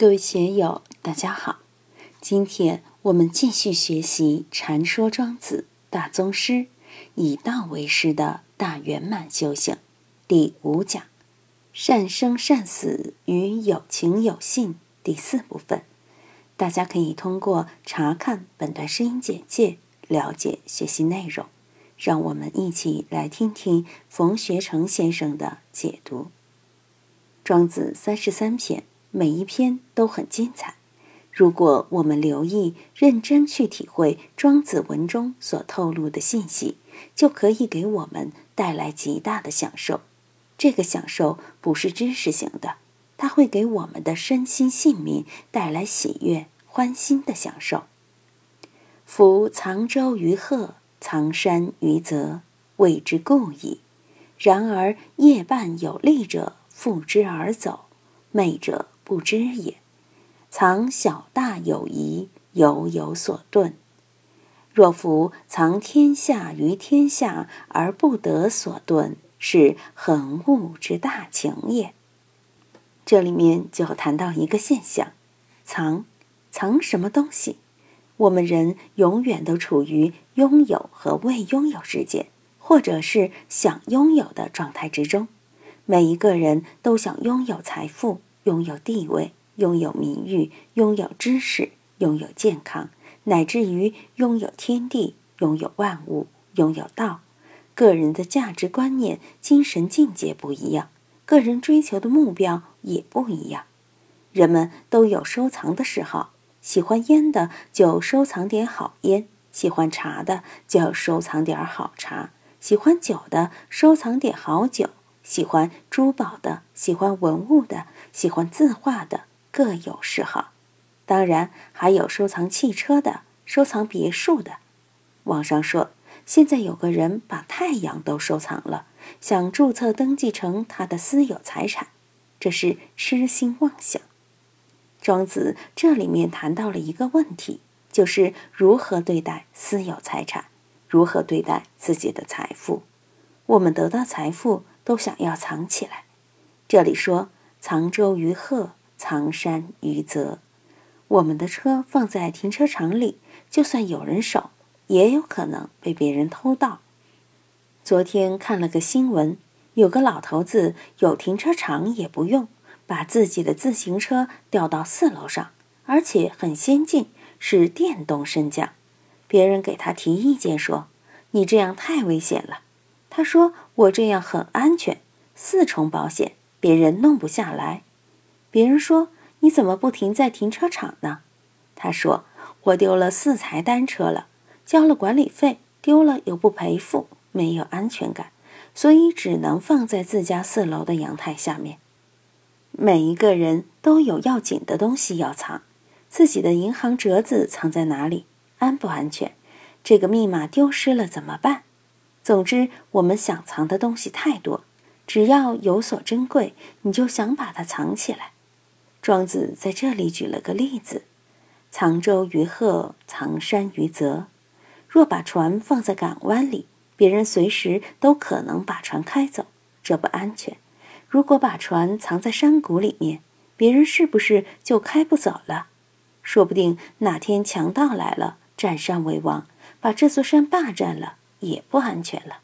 各位学友，大家好！今天我们继续学习《禅说庄子大宗师》，以道为师的大圆满修行第五讲“善生善死与有情有性”第四部分。大家可以通过查看本段声音简介了解学习内容。让我们一起来听听冯学成先生的解读《庄子》三十三篇。每一篇都很精彩。如果我们留意、认真去体会庄子文中所透露的信息，就可以给我们带来极大的享受。这个享受不是知识型的，它会给我们的身心性命带来喜悦、欢欣的享受。夫藏舟于壑，藏山于泽，谓之故矣。然而夜半有利者，负之而走，昧者。不知也，藏小大有疑，犹有所遁。若夫藏天下于天下而不得所遁，是恒物之大情也。这里面就谈到一个现象：藏，藏什么东西？我们人永远都处于拥有和未拥有之间，或者是想拥有的状态之中。每一个人都想拥有财富。拥有地位，拥有名誉，拥有知识，拥有健康，乃至于拥有天地，拥有万物，拥有道。个人的价值观念、精神境界不一样，个人追求的目标也不一样。人们都有收藏的嗜好，喜欢烟的就收藏点好烟，喜欢茶的就收藏点好茶，喜欢酒的收藏点好酒。喜欢珠宝的，喜欢文物的，喜欢字画的，各有嗜好。当然，还有收藏汽车的，收藏别墅的。网上说，现在有个人把太阳都收藏了，想注册登记成他的私有财产，这是痴心妄想。庄子这里面谈到了一个问题，就是如何对待私有财产，如何对待自己的财富。我们得到财富。都想要藏起来。这里说“藏舟于壑，藏山于泽”。我们的车放在停车场里，就算有人守，也有可能被别人偷盗。昨天看了个新闻，有个老头子有停车场也不用，把自己的自行车吊到四楼上，而且很先进，是电动升降。别人给他提意见说：“你这样太危险了。”他说：“我这样很安全，四重保险，别人弄不下来。”别人说：“你怎么不停在停车场呢？”他说：“我丢了四台单车了，交了管理费，丢了又不赔付，没有安全感，所以只能放在自家四楼的阳台下面。”每一个人都有要紧的东西要藏，自己的银行折子藏在哪里？安不安全？这个密码丢失了怎么办？总之，我们想藏的东西太多，只要有所珍贵，你就想把它藏起来。庄子在这里举了个例子：藏舟于壑，藏山于泽。若把船放在港湾里，别人随时都可能把船开走，这不安全；如果把船藏在山谷里面，别人是不是就开不走了？说不定哪天强盗来了，占山为王，把这座山霸占了。也不安全了。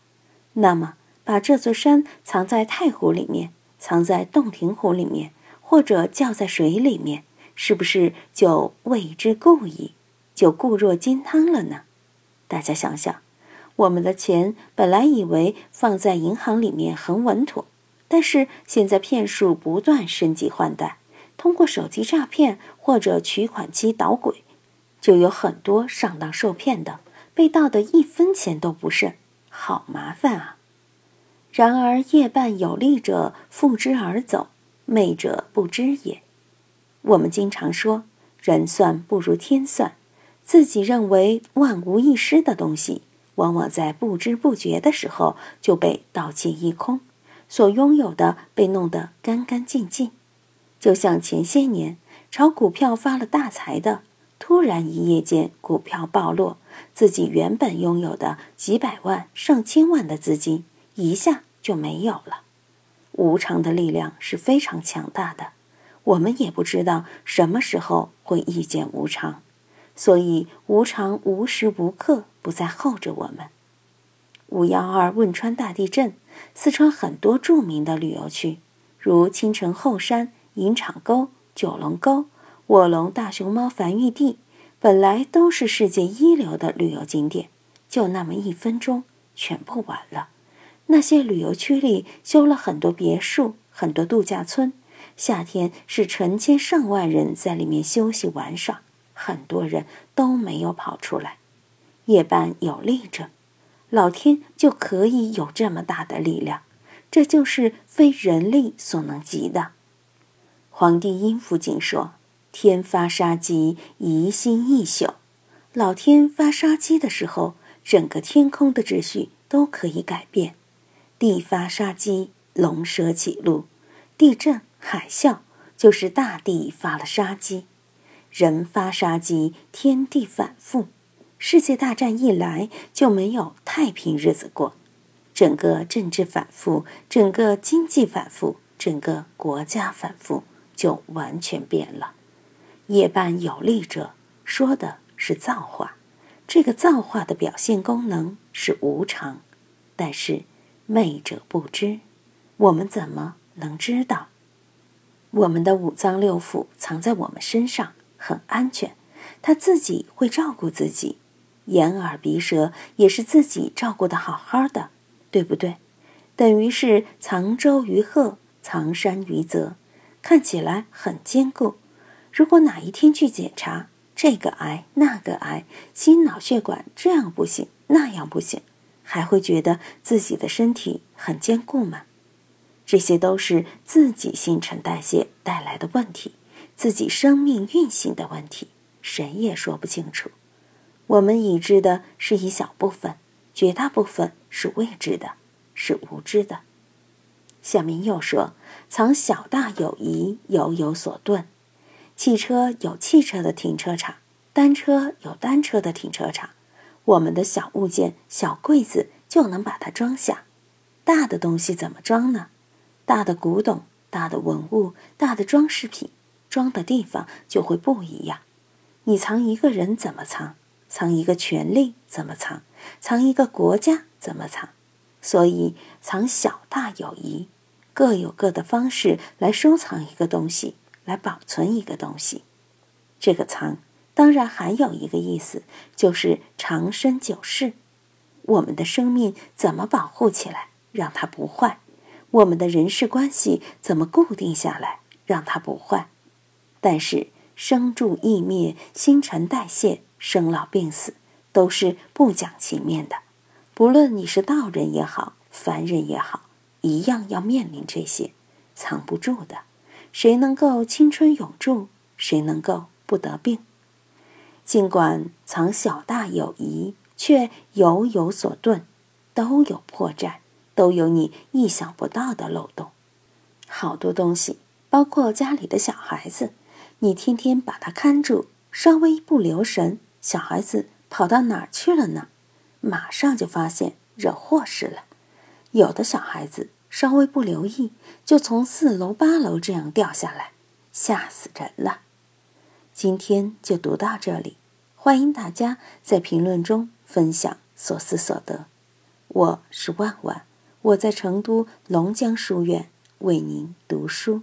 那么，把这座山藏在太湖里面，藏在洞庭湖里面，或者叫在水里面，是不是就为之故矣？就固若金汤了呢？大家想想，我们的钱本来以为放在银行里面很稳妥，但是现在骗术不断升级换代，通过手机诈骗或者取款机捣鬼，就有很多上当受骗的。被盗的一分钱都不剩，好麻烦啊！然而夜半有利者负之而走，昧者不知也。我们经常说人算不如天算，自己认为万无一失的东西，往往在不知不觉的时候就被盗窃一空，所拥有的被弄得干干净净。就像前些年炒股票发了大财的。突然一夜间，股票暴落，自己原本拥有的几百万、上千万的资金一下就没有了。无常的力量是非常强大的，我们也不知道什么时候会遇见无常，所以无常无时无刻不在候着我们。五幺二汶川大地震，四川很多著名的旅游区，如青城后山、银厂沟、九龙沟、卧龙大熊猫繁育地，本来都是世界一流的旅游景点，就那么一分钟，全部完了。那些旅游区里修了很多别墅，很多度假村，夏天是成千上万人在里面休息玩耍，很多人都没有跑出来。夜半有力者。老天就可以有这么大的力量，这就是非人力所能及的。黄帝阴符经说：“天发杀机，疑心一宿。”老天发杀机的时候，整个天空的秩序都可以改变。地发杀机，龙蛇起路；地震、海啸就是大地发了杀机；人发杀机，天地反复。世界大战一来，就没有太平日子过，整个政治反复，整个经济反复，整个国家反复，就完全变了。夜半有力者，说的是造化，这个造化的表现功能是无常，但是昧者不知，我们怎么能知道？我们的五脏六腑藏在我们身上，很安全，他自己会照顾自己。眼耳鼻舌也是自己照顾的好好的，对不对？等于是藏舟于壑，藏山于泽，看起来很坚固。如果哪一天去检查这个癌那个癌，心脑血管这样不行那样不行，还会觉得自己的身体很坚固吗？这些都是自己新陈代谢带来的问题，自己生命运行的问题，谁也说不清楚。我们已知的是一小部分，绝大部分是未知的，是无知的。下面又说：“藏小大有疑，有有所遁。汽车有汽车的停车场，单车有单车的停车场。我们的小物件、小柜子就能把它装下，大的东西怎么装呢？大的古董、大的文物、大的装饰品，装的地方就会不一样。你藏一个人怎么藏？”藏一个权力怎么藏？藏一个国家怎么藏？所以藏小大有宜，各有各的方式来收藏一个东西，来保存一个东西。这个藏当然还有一个意思，就是长生久世。我们的生命怎么保护起来，让它不坏？我们的人事关系怎么固定下来，让它不坏？但是生住异灭，新陈代谢。生老病死都是不讲情面的，不论你是道人也好，凡人也好，一样要面临这些，藏不住的。谁能够青春永驻？谁能够不得病？尽管藏小大有疑，却有有所遁，都有破绽，都有你意想不到的漏洞。好多东西，包括家里的小孩子，你天天把他看住，稍微不留神。小孩子跑到哪儿去了呢？马上就发现惹祸事了。有的小孩子稍微不留意，就从四楼八楼这样掉下来，吓死人了。今天就读到这里，欢迎大家在评论中分享所思所得。我是万万，我在成都龙江书院为您读书。